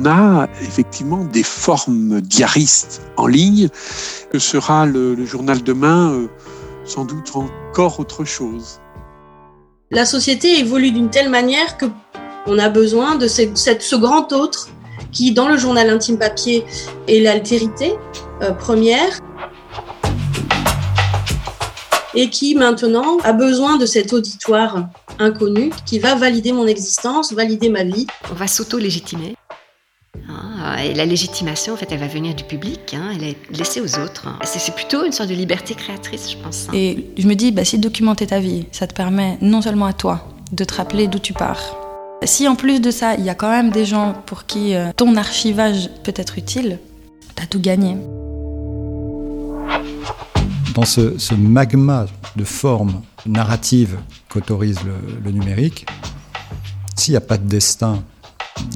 on a effectivement des formes diaristes en ligne. Que sera le, journal demain euh, Sans doute encore autre chose. La société évolue d'une telle manière que on a besoin de ce grand autre qui, dans le journal intime papier, est l'altérité euh, première et qui maintenant a besoin de cet auditoire inconnu qui va valider mon existence, valider ma vie. On va s'auto-légitimer. Et la légitimation, en fait, elle va venir du public, hein, elle est laissée aux autres. C'est plutôt une sorte de liberté créatrice, je pense. Hein. Et je me dis, bah, si documenter ta vie, ça te permet non seulement à toi de te rappeler d'où tu pars, si en plus de ça, il y a quand même des gens pour qui euh, ton archivage peut être utile, t'as tout gagné. Dans ce, magma de formes narratives qu'autorise le, numérique, s'il n'y a pas de destin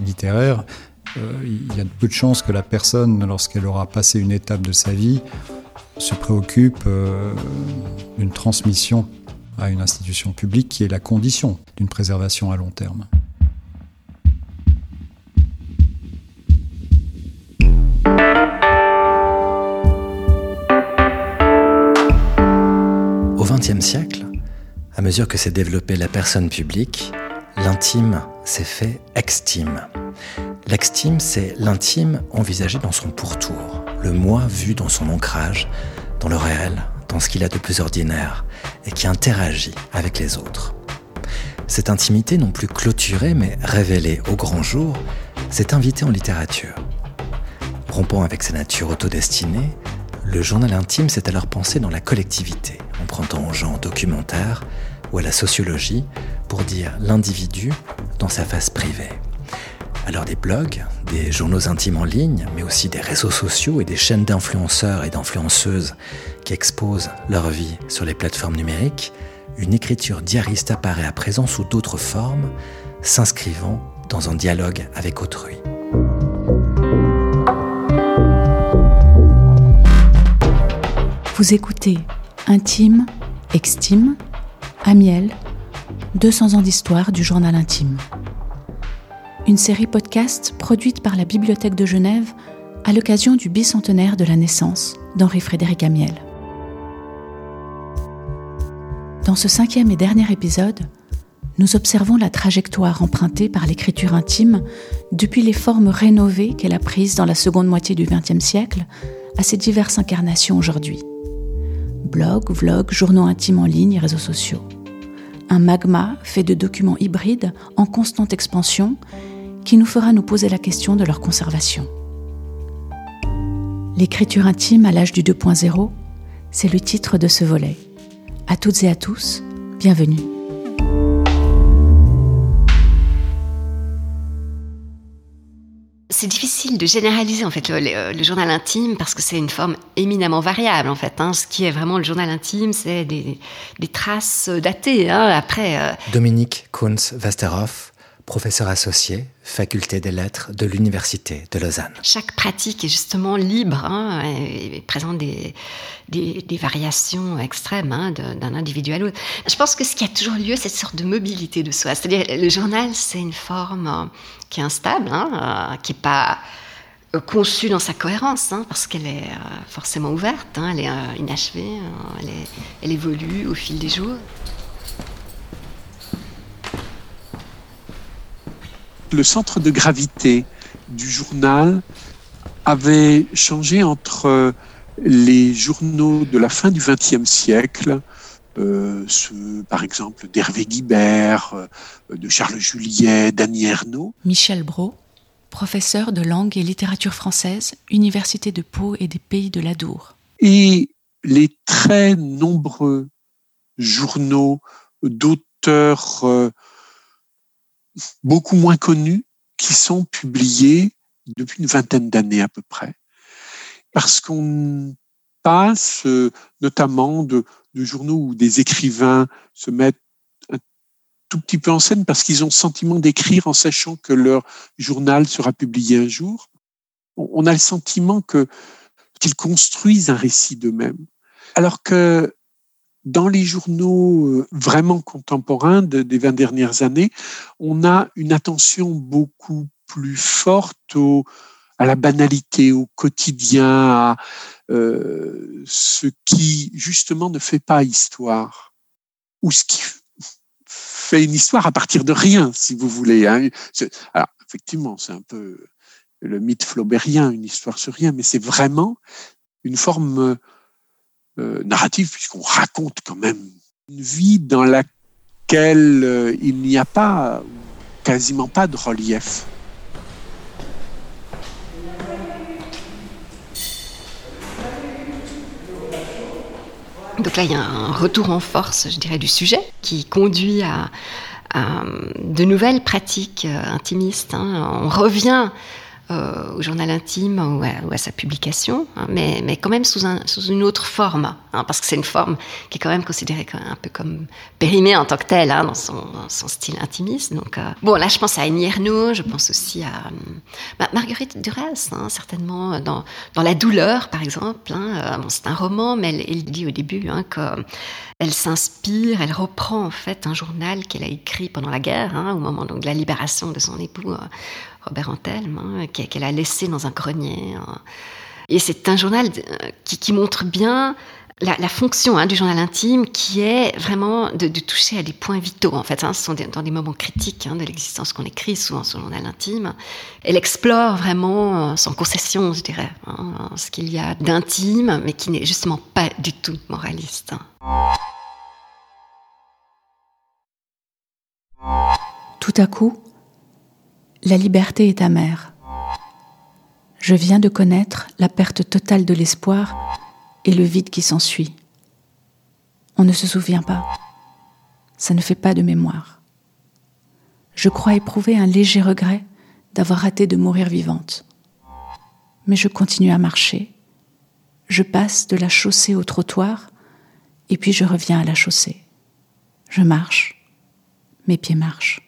littéraire, euh, il y a peu de chances que la personne, lorsqu'elle aura passé une étape de sa vie, se préoccupe euh, d'une transmission à une institution publique qui est la condition d'une préservation à long terme. XXe siècle, à mesure que s'est développée la personne publique, l'intime s'est fait extime. L'extime, c'est l'intime envisagé dans son pourtour, le moi vu dans son ancrage, dans le réel, dans ce qu'il a de plus ordinaire, et qui interagit avec les autres. Cette intimité, non plus clôturée, mais révélée au grand jour, s'est invitée en littérature. Rompant avec sa nature autodestinée, le journal intime s'est alors pensé dans la collectivité, empruntant au genre documentaire ou à la sociologie pour dire l'individu dans sa face privée. Alors des blogs, des journaux intimes en ligne, mais aussi des réseaux sociaux et des chaînes d'influenceurs et d'influenceuses qui exposent leur vie sur les plateformes numériques, une écriture diariste apparaît à présent sous d'autres formes, s'inscrivant dans un dialogue avec autrui. Vous écoutez Intime, Extime, Amiel, 200 ans d'histoire du journal intime. Une série podcast produite par la Bibliothèque de Genève à l'occasion du bicentenaire de la naissance d'Henri-Frédéric Amiel. Dans ce cinquième et dernier épisode, nous observons la trajectoire empruntée par l'écriture intime depuis les formes rénovées qu'elle a prises dans la seconde moitié du XXe siècle à ses diverses incarnations aujourd'hui blogs, vlogs, journaux intimes en ligne et réseaux sociaux. Un magma fait de documents hybrides en constante expansion qui nous fera nous poser la question de leur conservation. L'écriture intime à l'âge du 2.0, c'est le titre de ce volet. À toutes et à tous, bienvenue. c'est difficile de généraliser en fait le, journal intime parce que c'est une forme éminemment variable en fait. Hein. Ce qui est vraiment le journal intime, c'est des, traces datées. Hein. Après, euh, Dominique Kunz-Westerhoff, professeur associé, faculté des lettres de l'Université de Lausanne. Chaque pratique est justement libre hein, et présente des, des, variations extrêmes hein, d'un individu à l'autre. Je pense que ce qui a toujours lieu, c'est cette sorte de mobilité de soi. C'est-à-dire, le journal, c'est une forme euh, qui est instable, hein, euh, qui n'est pas euh, conçue dans sa cohérence, parce qu'elle est forcément ouverte, elle est inachevée, elle, elle évolue au fil des jours. Le centre de gravité du journal avait changé entre les journaux de la fin du XXe siècle, euh, par exemple d'Hervé Guibert, euh, de Charles Juliet, d'Annie Ernaux. Michel Brault, professeur de langue et littérature française, Université de Pau et des Pays de l'Adour. Et les très nombreux journaux d'auteurs euh, beaucoup moins connus qui sont publiés depuis une vingtaine d'années à peu près. Parce qu'on passe euh, notamment de, journaux où des écrivains se mettent un tout petit peu en scène parce qu'ils ont le sentiment d'écrire en sachant que leur journal sera publié un jour. On a le sentiment qu'ils construisent un récit d'eux-mêmes. Alors que dans les journaux euh, vraiment contemporains des 20 dernières années, on a une attention beaucoup plus forte à la banalité, au quotidien, à euh, ce qui justement ne fait pas histoire, ou ce qui fait une histoire à partir de rien, si vous voulez. Hein. Alors, effectivement, c'est un peu le mythe flaubérien, une histoire sur rien, mais c'est vraiment une forme narrative, puisqu'on raconte quand même une vie dans laquelle euh, il n'y a pas, quasiment pas de relief. Donc là, il y a un retour en force, je dirais, du sujet qui conduit à, de nouvelles pratiques euh, intimistes. Hein. On revient euh, au journal intime ou à, sa publication, hein, mais, mais, quand même sous, un, sous une autre forme, hein, parce que c'est une forme qui est quand même considérée un peu comme périmée en tant que telle hein, dans, son, style intimiste. Donc, euh, bon, là, je pense à Annie Ernaux, je pense aussi à bah, Marguerite Duras, certainement dans, dans La douleur, par exemple. Euh, c'est un roman, mais elle, elle dit au début qu'elle s'inspire, elle reprend en fait un journal qu'elle a écrit pendant la guerre, au moment donc, de la libération de son époux Robert Antelme, hein, qu'elle a laissé dans un grenier. Hein. Et c'est un journal euh, qui, montre bien la, fonction hein, du journal intime qui est vraiment de, toucher à des points vitaux. En fait, ce sont dans des moments critiques de l'existence qu'on écrit, souvent ce journal intime. Elle explore vraiment, euh, sans concession, je dirais, ce qu'il y a d'intime, mais qui n'est justement pas du tout moraliste. Tout à coup, la liberté est amère. Je viens de connaître la perte totale de l'espoir et le vide qui s'ensuit. On ne se souvient pas. Ça ne fait pas de mémoire. Je crois éprouver un léger regret d'avoir raté de mourir vivante. Mais je continue à marcher. Je passe de la chaussée au trottoir et puis je reviens à la chaussée. Je marche. Mes pieds marchent.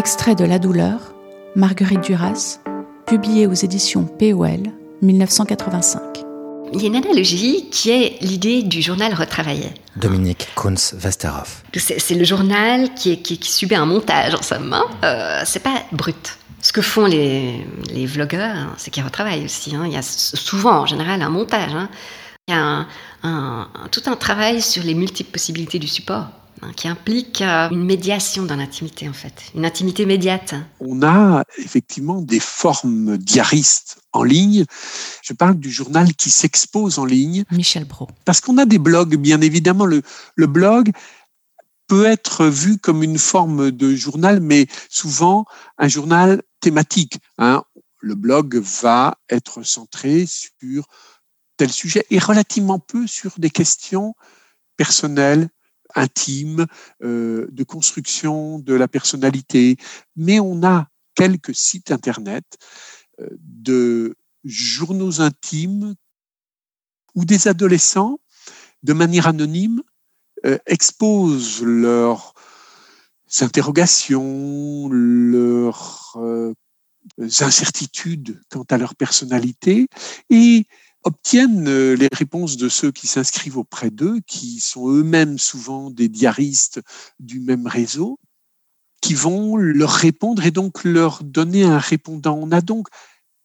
Extrait de La douleur, Marguerite Duras, publié aux éditions POL, 1985. Il y a une analogie qui est l'idée du journal retravaillé. Dominique Kunz-Westerhoff. C'est le journal qui, qui, subit un montage en somme. Hein. Euh, c'est pas brut. Ce que font les, les vlogueurs, hein, c'est qu'ils retravaillent aussi. Hein. Il y a souvent, en général, un montage. Hein. Il y a un, tout un travail sur les multiples possibilités du support. Hein, qui implique euh, une médiation dans l'intimité, en fait, une intimité médiate. On a effectivement des formes diaristes en ligne. Je parle du journal qui s'expose en ligne. Michel Brault. Parce qu'on a des blogs, bien évidemment. Le, le blog peut être vu comme une forme de journal, mais souvent un journal thématique. Hein. Le blog va être centré sur tel sujet et relativement peu sur des questions personnelles, intime, euh, de construction de la personnalité. Mais on a quelques sites Internet euh, de journaux intimes où des adolescents, de manière anonyme, euh, exposent leurs interrogations, leurs incertitudes quant à leur personnalité et obtiennent euh, les réponses de ceux qui s'inscrivent auprès d'eux, qui sont eux-mêmes souvent des diaristes du même réseau, qui vont leur répondre et donc leur donner un répondant. On a donc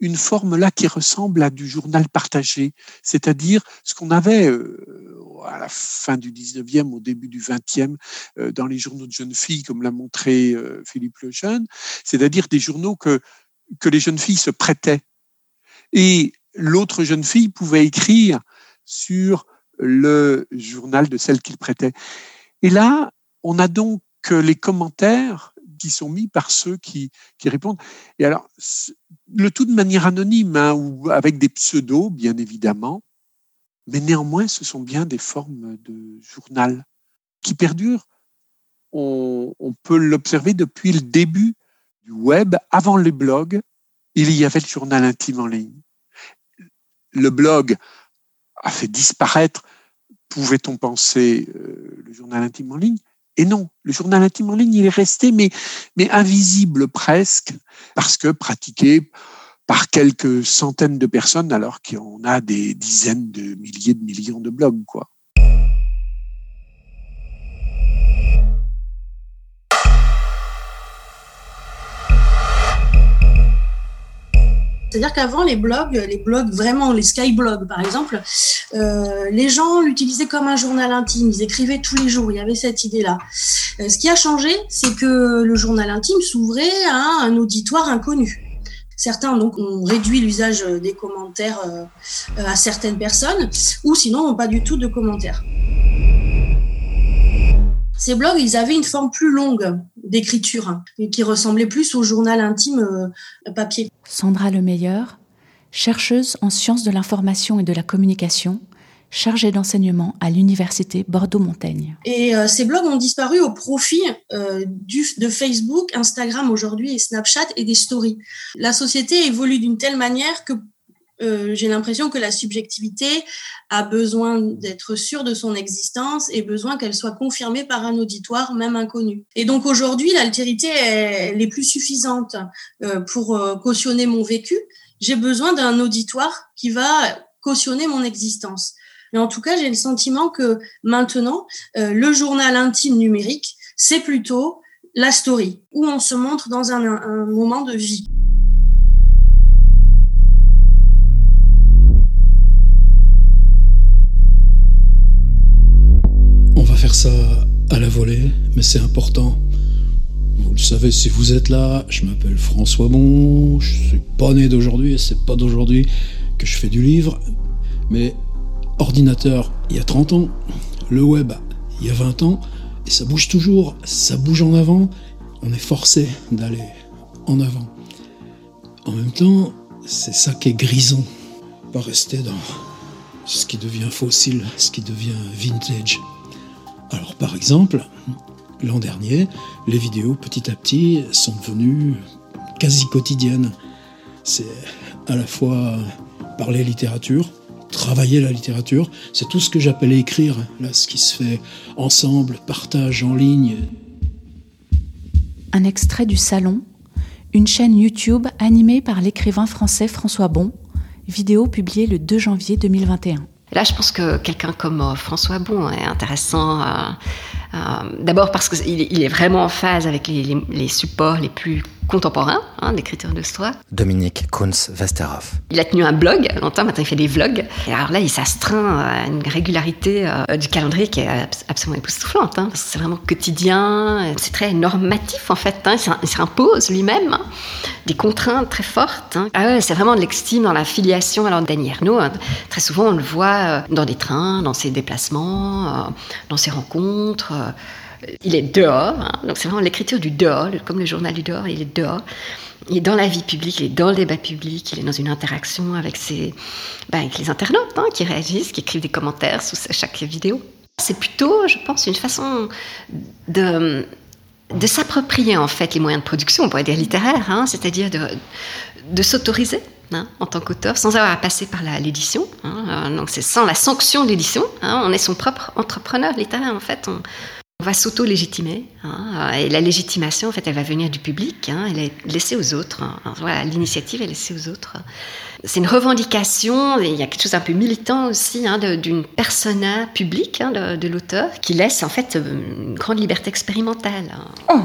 une forme là qui ressemble à du journal partagé, c'est-à-dire ce qu'on avait euh, à la fin du 19e, au début du 20e, euh, dans les journaux de jeunes filles, comme l'a montré Philippe Lejeune, c'est-à-dire des journaux que, que les jeunes filles se prêtaient. Et l'autre jeune fille pouvait écrire sur le journal de celle qu'il prêtait. Et là, on a donc les commentaires qui sont mis par ceux qui, qui répondent. Et alors, le tout de manière anonyme, hein, ou avec des pseudos, bien évidemment, mais néanmoins, ce sont bien des formes de journal qui perdurent. On, on peut l'observer depuis le début du web, avant les blogs, il y avait le journal intime en ligne le blog a fait disparaître, pouvait-on penser, euh, le journal intime en ligne? Et non, le journal intime en ligne, il est resté, mais, invisible presque, parce que pratiqué par quelques centaines de personnes alors qu'on a des dizaines de milliers de millions de blogs, quoi. C'est-à-dire qu'avant, les blogs, les blogs vraiment, les skyblogs par exemple, euh, les gens l'utilisaient comme un journal intime. Ils écrivaient tous les jours. Il y avait cette idée-là. Euh, ce qui a changé, c'est que le journal intime s'ouvrait à un auditoire inconnu. Certains donc ont réduit l'usage des commentaires euh, à certaines personnes, ou sinon n'ont pas du tout de commentaires. Ces blogs, ils avaient une forme plus longue d'écriture et qui ressemblait plus au journal intime euh, papier. Sandra Lemeilleur, chercheuse en sciences de l'information et de la communication, chargée d'enseignement à l'université Bordeaux-Montaigne. Et euh, ces blogs ont disparu au profit euh, du, de Facebook, Instagram aujourd'hui et Snapchat et des stories. La société évolue d'une telle manière que euh, j'ai l'impression que la subjectivité a besoin d'être sûre de son existence et besoin qu'elle soit confirmée par un auditoire, même inconnu. Et donc aujourd'hui, l'altérité elle est plus suffisante euh, pour euh, cautionner mon vécu. J'ai besoin d'un auditoire qui va cautionner mon existence. Mais en tout cas, j'ai le sentiment que maintenant, le journal intime numérique, c'est plutôt la story, où on se montre dans un, un moment de vie. À la volée, mais c'est important. Vous le savez si vous êtes là, je m'appelle François Bon, je suis pas né d'aujourd'hui et c'est pas d'aujourd'hui que je fais du livre, mais ordinateur il y a 30 ans, le web il y a 20 ans, et ça bouge toujours, ça bouge en avant, on est forcé d'aller en avant. En même temps, c'est ça qui est grisant, pas rester dans ce qui devient fossile, ce qui devient vintage. Alors par exemple, l'an dernier, les vidéos petit à petit sont devenues quasi quotidiennes. C'est à la fois parler littérature, travailler la littérature, c'est tout ce que j'appelais écrire, là ce qui se fait ensemble, partage en ligne. Un extrait du Salon, une chaîne YouTube animée par l'écrivain français François Bon, vidéo publiée le 2 janvier 2021. Là, je pense que quelqu'un comme euh, François Bon est intéressant. Euh, euh, d'abord parce qu'il il est vraiment en phase avec les supports les plus contemporain hein, d'écriture d'histoire. Dominique Kunz-Westerhoff. Il a tenu un blog longtemps, maintenant il fait des vlogs. Et alors là, il s'astreint à une régularité euh, du calendrier qui est absolument époustouflante, hein, parce que c'est vraiment quotidien, c'est très normatif en fait. Hein, il s'impose lui-même hein, des contraintes très fortes. Hein. Ah ouais, c'est vraiment de l'extime dans la filiation. Alors Dany Ernaud, très souvent on le voit euh, dans des trains, dans ses déplacements, euh, dans ses rencontres il est dehors, hein. donc c'est vraiment l'écriture du dehors, comme le journal du dehors, il est dehors. Il est dans la vie publique, il est dans le débat public, il est dans une interaction avec, ben, les internautes hein, qui réagissent, qui écrivent des commentaires sous chaque vidéo. C'est plutôt, je pense, une façon de, s'approprier en fait les moyens de production, on pourrait dire littéraires, hein, c'est-à-dire de, s'autoriser en tant qu'auteur, sans avoir à passer par l'édition. donc c'est sans la sanction de l'édition. on est son propre entrepreneur littéraire en fait. On, va s'auto-légitimer. Hein, et la légitimation, en fait, elle va venir du public. Hein, elle est laissée aux autres. Hein. voilà, l'initiative est laissée aux autres. C'est une revendication. Et il y a quelque chose un peu militant aussi d'une persona publique de, de l'auteur qui laisse en fait une grande liberté expérimentale. Oh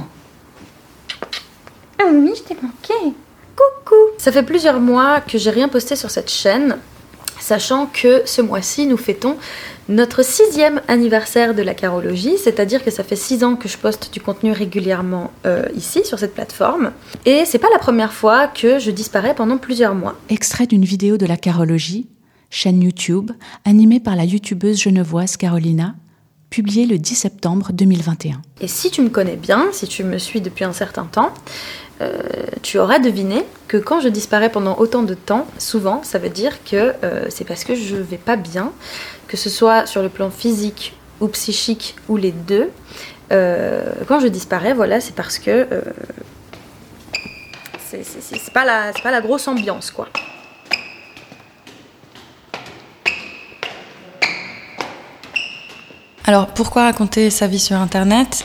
Ah oui, je t'ai manqué. Coucou. Ça fait plusieurs mois que j'ai rien posté sur cette chaîne, sachant que ce mois-ci nous fêtons notre sixième anniversaire de la carologie, c'est-à-dire que ça fait six ans que je poste du contenu régulièrement euh, ici sur cette plateforme, et c'est pas la première fois que je disparais pendant plusieurs mois. Extrait d'une vidéo de la carologie, chaîne YouTube, animée par la youtubeuse genevoise Carolina, publiée le 10 septembre 2021. Et si tu me connais bien, si tu me suis depuis un certain temps, euh, tu auras deviné que quand je disparais pendant autant de temps, souvent, ça veut dire que euh, c'est parce que je vais pas bien, que ce soit sur le plan physique ou psychique ou les deux, euh, quand je disparais, voilà, c'est parce que euh, c'est pas, la, grosse ambiance, quoi. Alors, pourquoi raconter sa vie sur Internet?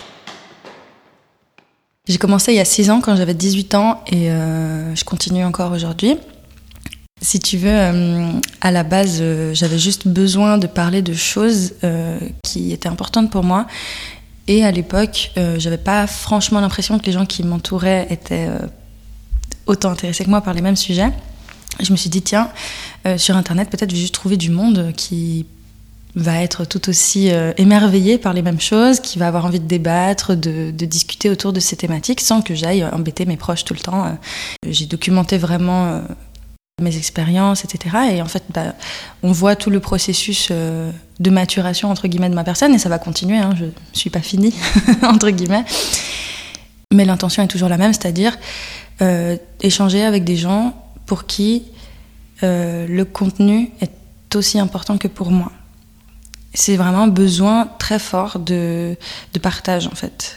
J'ai commencé il y a 6 ans, quand j'avais 18 ans, et euh, je continue encore aujourd'hui. Si tu veux, euh, à la base, euh, j'avais juste besoin de parler de choses euh, qui étaient importantes pour moi. Et à l'époque, j'avais pas franchement l'impression que les gens qui m'entouraient étaient autant intéressés que moi par les mêmes sujets. Je me suis dit, tiens, sur Internet, peut-être je vais juste trouver du monde qui va être tout aussi émerveillé par les mêmes choses, qui va avoir envie de débattre, de, de discuter autour de ces thématiques sans que j'aille embêter mes proches tout le temps. J'ai documenté vraiment mes expériences, etc. Et en fait, bah, on voit tout le processus euh, de maturation, entre guillemets, de ma personne, et ça va continuer, hein, je ne suis pas finie, entre guillemets. Mais l'intention est toujours la même, c'est-à-dire euh, échanger avec des gens pour qui euh, le contenu est aussi important que pour moi. C'est vraiment un besoin très fort de, de partage, en fait.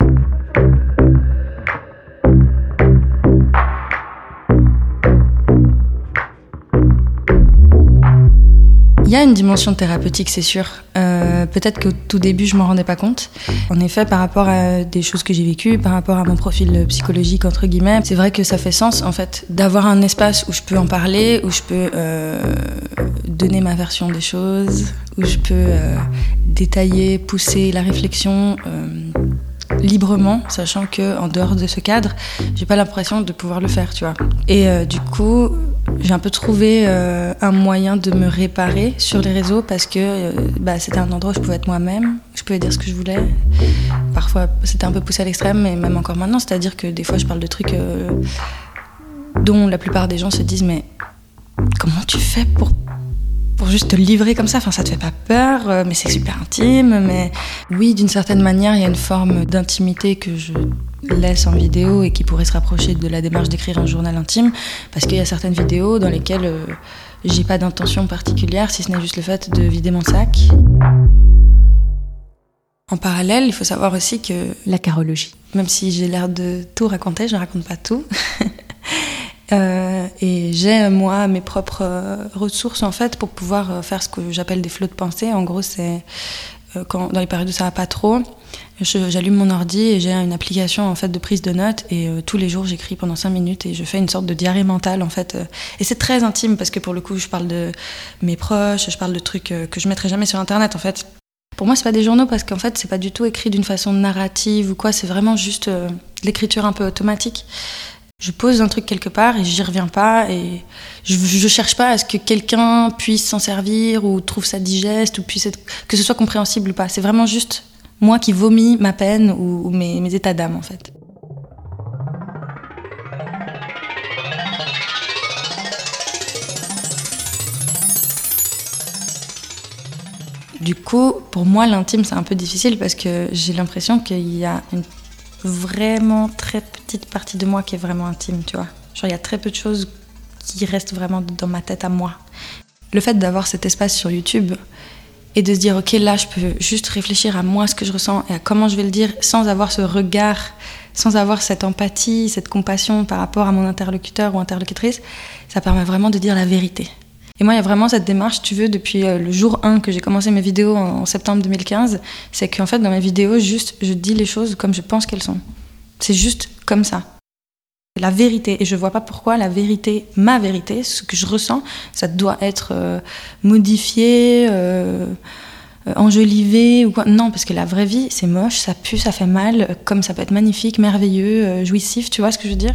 Il y a une dimension thérapeutique, c'est sûr. Euh, peut-être qu'au tout début, je m'en rendais pas compte. En effet, par rapport à des choses que j'ai vécues, par rapport à mon profil psychologique entre guillemets, c'est vrai que ça fait sens en fait d'avoir un espace où je peux en parler, où je peux euh, donner ma version des choses, où je peux euh, détailler, pousser la réflexion librement, sachant que en dehors de ce cadre, j'ai pas l'impression de pouvoir le faire, tu vois. Et du coup, j'ai un peu trouvé euh, un moyen de me réparer sur les réseaux parce que euh, bah, c'était un endroit où je pouvais être moi-même, je pouvais dire ce que je voulais. Parfois, c'était un peu poussé à l'extrême, mais même encore maintenant, c'est-à-dire que des fois, je parle de trucs dont la plupart des gens se disent mais comment tu fais pour pour juste te livrer comme ça. Enfin, ça te fait pas peur, euh, mais c'est super intime. Mais oui, d'une certaine manière, il y a une forme d'intimité que je laisse en vidéo et qui pourrait se rapprocher de la démarche d'écrire un journal intime, parce qu'il y a certaines vidéos dans lesquelles euh, j'ai pas d'intention particulière, si ce n'est juste le fait de vider mon sac. En parallèle, il faut savoir aussi que la carologie, même si j'ai l'air de tout raconter, je ne raconte pas tout. Euh, et j'ai moi mes propres euh, ressources en fait pour pouvoir euh, faire ce que j'appelle des flots de pensée. En gros, c'est quand dans les périodes où ça va pas trop, j'allume mon ordi et j'ai une application en fait de prise de notes et tous les jours j'écris pendant 5 minutes et je fais une sorte de diarrhée mentale en fait. et c'est très intime parce que pour le coup je parle de mes proches, je parle de trucs que je mettrai jamais sur internet en fait. Pour moi, c'est pas des journaux parce qu'en fait, c'est pas du tout écrit d'une façon narrative ou quoi. C'est vraiment juste l'écriture un peu automatique. Je pose un truc quelque part et j'y reviens pas et je, je cherche pas à ce que quelqu'un puisse s'en servir ou trouve ça digeste ou puisse que ce soit compréhensible ou pas. C'est vraiment juste moi qui vomis ma peine ou, mes, mes états d'âme en fait. Du coup, pour moi, l'intime, c'est un peu difficile parce que j'ai l'impression qu'il y a une vraiment très petite partie de moi qui est vraiment intime, tu vois. Genre, il y a très peu de choses qui restent vraiment dans ma tête à moi. Le fait d'avoir cet espace sur YouTube et de se dire, ok, là, je peux juste réfléchir à moi, ce que je ressens et à comment je vais le dire sans avoir ce regard, sans avoir cette empathie, cette compassion par rapport à mon interlocuteur ou interlocutrice, ça permet vraiment de dire la vérité. Et moi, il y a vraiment cette démarche, tu veux, depuis euh, le jour 1 que j'ai commencé mes vidéos en septembre 2015, c'est qu'en fait, dans mes vidéos, juste, je dis les choses comme je pense qu'elles sont. C'est juste comme ça. La vérité, et je vois pas pourquoi la vérité, ma vérité, ce que je ressens, ça doit être euh, modifié, euh, enjolivé ou quoi. Non, parce que la vraie vie, c'est moche, ça pue, ça fait mal, comme ça peut être magnifique, merveilleux, jouissif, tu vois ce que je veux dire?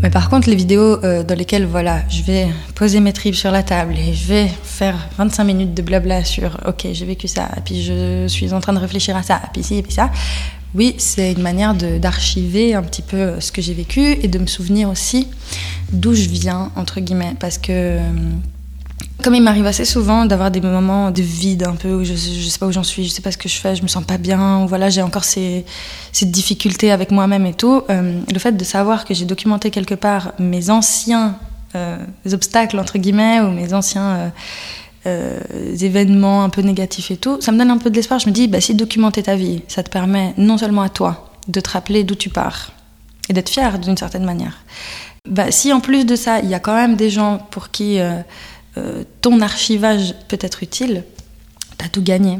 Mais par contre, les vidéos euh, dans lesquelles voilà, je vais poser mes tripes sur la table et je vais faire 25 minutes de blabla sur OK, j'ai vécu ça, puis je suis en train de réfléchir à ça, puis ci, et puis ça. Oui, c'est une manière d'archiver un petit peu ce que j'ai vécu et de me souvenir aussi d'où je viens, entre guillemets. Parce que euh, comme il m'arrive assez souvent d'avoir des moments de vide un peu où je, je sais pas où j'en suis, je sais pas ce que je fais, je me sens pas bien, voilà, j'ai encore ces, ces, difficultés avec moi-même et tout. Euh, le fait de savoir que j'ai documenté quelque part mes anciens euh, obstacles, entre guillemets, ou mes anciens euh, événements un peu négatifs et tout, ça me donne un peu de l'espoir. Je me dis, bah, si documenter ta vie, ça te permet non seulement à toi de te rappeler d'où tu pars et d'être fier d'une certaine manière, bah, si en plus de ça, il y a quand même des gens pour qui euh, ton archivage peut être utile, t'as tout gagné.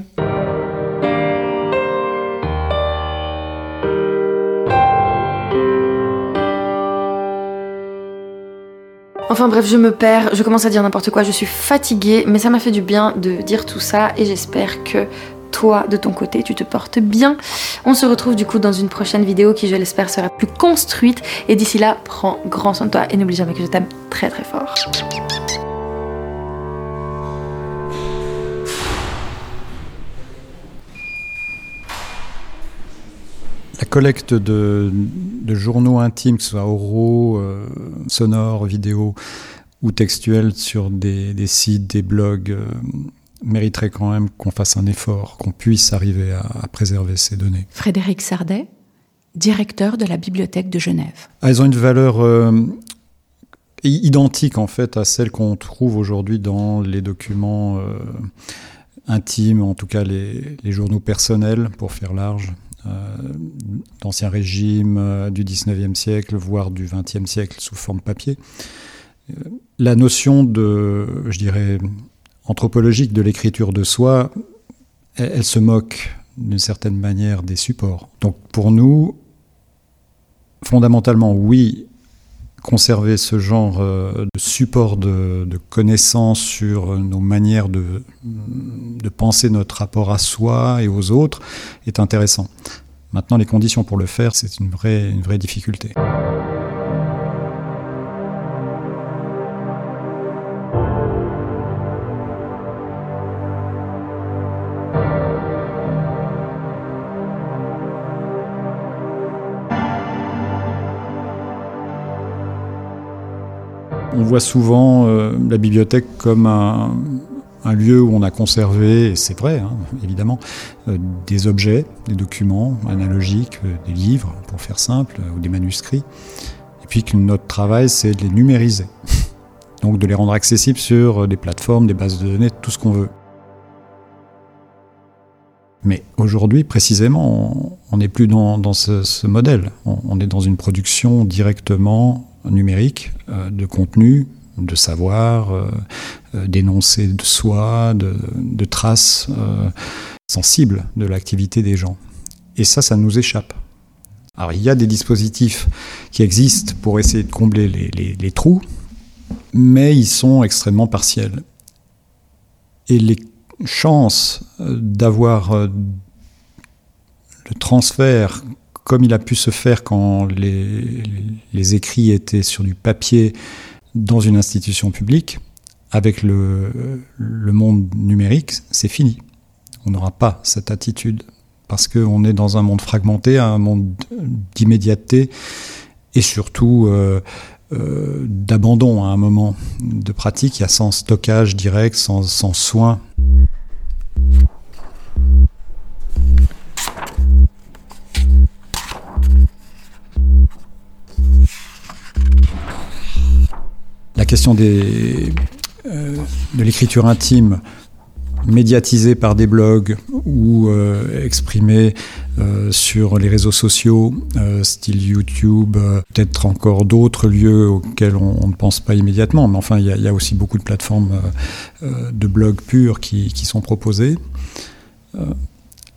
Enfin bref, je me perds, je commence à dire n'importe quoi, je suis fatiguée, mais ça m'a fait du bien de dire tout ça et j'espère que toi, de ton côté, tu te portes bien. On se retrouve du coup dans une prochaine vidéo qui, je l'espère, sera plus construite. Et d'ici là, prends grand soin de toi et n'oublie jamais que je t'aime très très fort. Collecte de, journaux intimes, que ce soit oraux, euh, sonores, vidéo ou textuels sur des, sites, des blogs, euh, mériterait quand même qu'on fasse un effort, qu'on puisse arriver à, préserver ces données. Frédéric Sardet, directeur de la Bibliothèque de Genève. Ah, elles ont une valeur euh, identique en fait à celle qu'on trouve aujourd'hui dans les documents intimes, en tout cas les, les journaux personnels, pour faire large. Euh, d'anciens régimes euh, du 19e siècle, voire du 20e siècle sous forme papier. Euh, la notion de, je dirais, anthropologique de l'écriture de soi, elle, se moque d'une certaine manière des supports. Donc pour nous, fondamentalement, oui, conserver ce genre de support de, connaissances sur nos manières de, penser notre rapport à soi et aux autres est intéressant. Maintenant, les conditions pour le faire, c'est une vraie difficulté. On voit souvent euh, la bibliothèque comme un, lieu où on a conservé, et c'est vrai hein, évidemment, euh, des objets, des documents analogiques, euh, des livres pour faire simple, ou des manuscrits, et puis que notre travail c'est de les numériser, donc de les rendre accessibles sur des plateformes, des bases de données, tout ce qu'on veut. Mais aujourd'hui, précisément, on n'est plus dans, ce, modèle. on, est dans une production directement numérique euh, de contenu, de savoir, euh, euh, d'énoncer de soi, de, traces sensibles de l'activité des gens. Et ça, ça nous échappe. Alors il y a des dispositifs qui existent pour essayer de combler les, trous, mais ils sont extrêmement partiels. Et les chances d'avoir le transfert comme il a pu se faire quand les, écrits étaient sur du papier dans une institution publique, avec le, monde numérique, c'est fini. On n'aura pas cette attitude parce qu'on est dans un monde fragmenté, un monde d'immédiateté et surtout euh, euh, d'abandon à un moment de pratique. Il y a sans stockage direct, sans, sans soin. Question euh, de l'écriture intime médiatisée par des blogs ou euh, exprimée euh, sur les réseaux sociaux, style YouTube, peut-être encore d'autres lieux auxquels on, ne pense pas immédiatement, mais enfin il y, a aussi beaucoup de plateformes de blogs purs qui, sont proposées.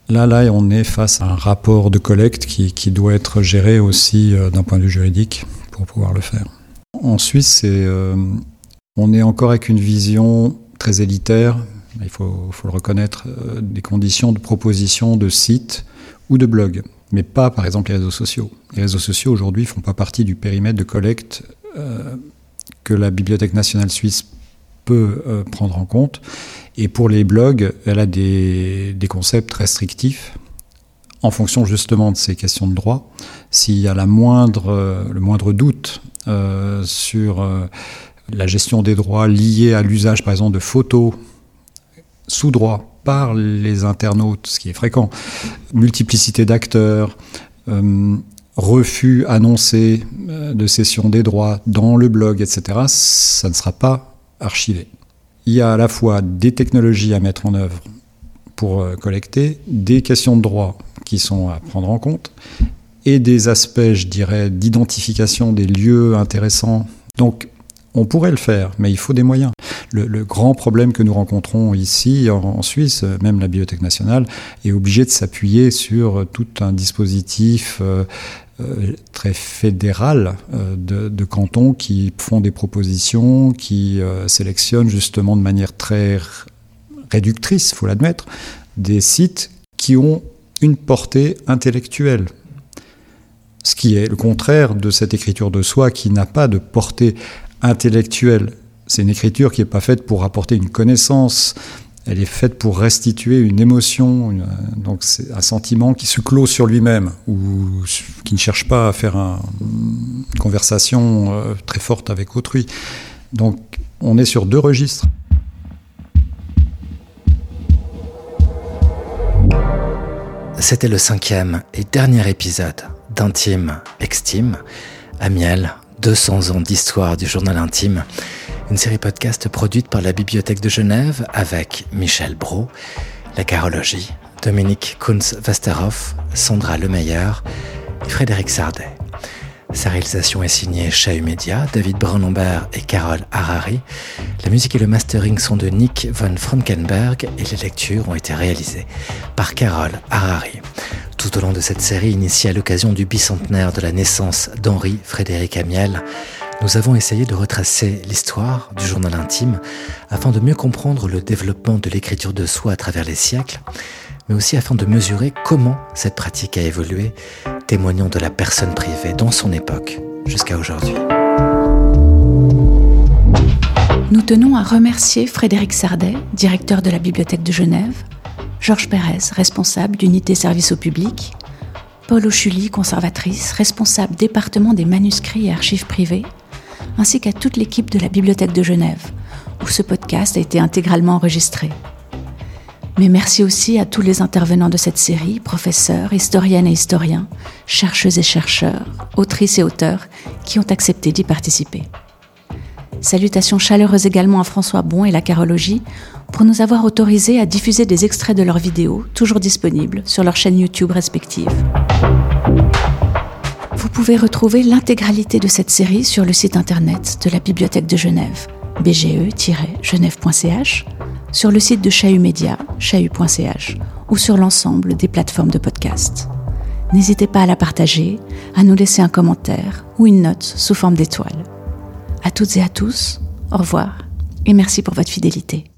Là, on est face à un rapport de collecte qui doit être géré aussi d'un point de vue juridique pour pouvoir le faire. En Suisse, euh, on est encore avec une vision très élitaire, il faut, le reconnaître, euh, des conditions de proposition de sites ou de blogs, mais pas par exemple les réseaux sociaux. Les réseaux sociaux aujourd'hui font pas partie du périmètre de collecte euh, que la Bibliothèque nationale suisse peut prendre en compte. Et pour les blogs, elle a des, des concepts restrictifs en fonction justement de ces questions de droit. S'il y a la moindre, le moindre doute sur euh, la gestion des droits liés à l'usage, par exemple, de photos sous droit par les internautes, ce qui est fréquent, multiplicité d'acteurs, euh, refus annoncé de cession des droits dans le blog, etc., ça ne sera pas archivé. Il y a à la fois des technologies à mettre en œuvre pour collecter, des questions de droit qui sont à prendre en compte, et des aspects, je dirais, d'identification des lieux intéressants. Donc, on pourrait le faire, mais il faut des moyens. Le, grand problème que nous rencontrons ici, en, Suisse, même la Bibliothèque nationale, est obligée de s'appuyer sur tout un dispositif euh, euh, très fédéral euh, de, cantons qui font des propositions, qui sélectionnent justement de manière très réductrice, il faut l'admettre, des sites qui ont une portée intellectuelle. Ce qui est le contraire de cette écriture de soi qui n'a pas de portée intellectuelle. C'est une écriture qui n'est pas faite pour apporter une connaissance, elle est faite pour restituer une émotion, donc c'est un sentiment qui se clôt sur lui-même ou qui ne cherche pas à faire une conversation euh, très forte avec autrui. Donc on est sur deux registres. C'était le cinquième et dernier épisode d'Intime Extime. Amiel, 200 ans d'histoire du journal intime. Une série podcast produite par la Bibliothèque de Genève avec Michel Brault, la carologie, Dominique Kunz-Westerhoff, Sandra Lemeyer Frédéric Sardet. Sa réalisation est signée Chahut Media, David Brun-Lambert et Carole Harari. La musique et le mastering sont de Nick von Frankenberg et les lectures ont été réalisées par Carole Harari. Tout au long de cette série initiée à l'occasion du bicentenaire de la naissance d'Henri Frédéric Amiel, nous avons essayé de retracer l'histoire du journal intime afin de mieux comprendre le développement de l'écriture de soi à travers les siècles, mais aussi afin de mesurer comment cette pratique a évolué, témoignant de la personne privée dans son époque jusqu'à aujourd'hui. Nous tenons à remercier Frédéric Sardet, directeur de la Bibliothèque de Genève, Georges Pérez, responsable d'unité service au public, Paul Ochuli, conservatrice, responsable département des manuscrits et archives privées, ainsi qu'à toute l'équipe de la Bibliothèque de Genève, où ce podcast a été intégralement enregistré. Mais merci aussi à tous les intervenants de cette série, professeurs, historiennes et historiens, chercheuses et chercheurs, autrices et auteurs, qui ont accepté d'y participer. Salutations chaleureuses également à François Bon et la Carologie pour nous avoir autorisés à diffuser des extraits de leurs vidéos, toujours disponibles sur leurs chaînes YouTube respectives. Vous pouvez retrouver l'intégralité de cette série sur le site internet de la Bibliothèque de Genève, bge-genève.ch, sur le site de Chahut Média, chahut.ch, ou sur l'ensemble des plateformes de podcast. N'hésitez pas à la partager, à nous laisser un commentaire ou une note sous forme d'étoile. À toutes et à tous, au revoir et merci pour votre fidélité.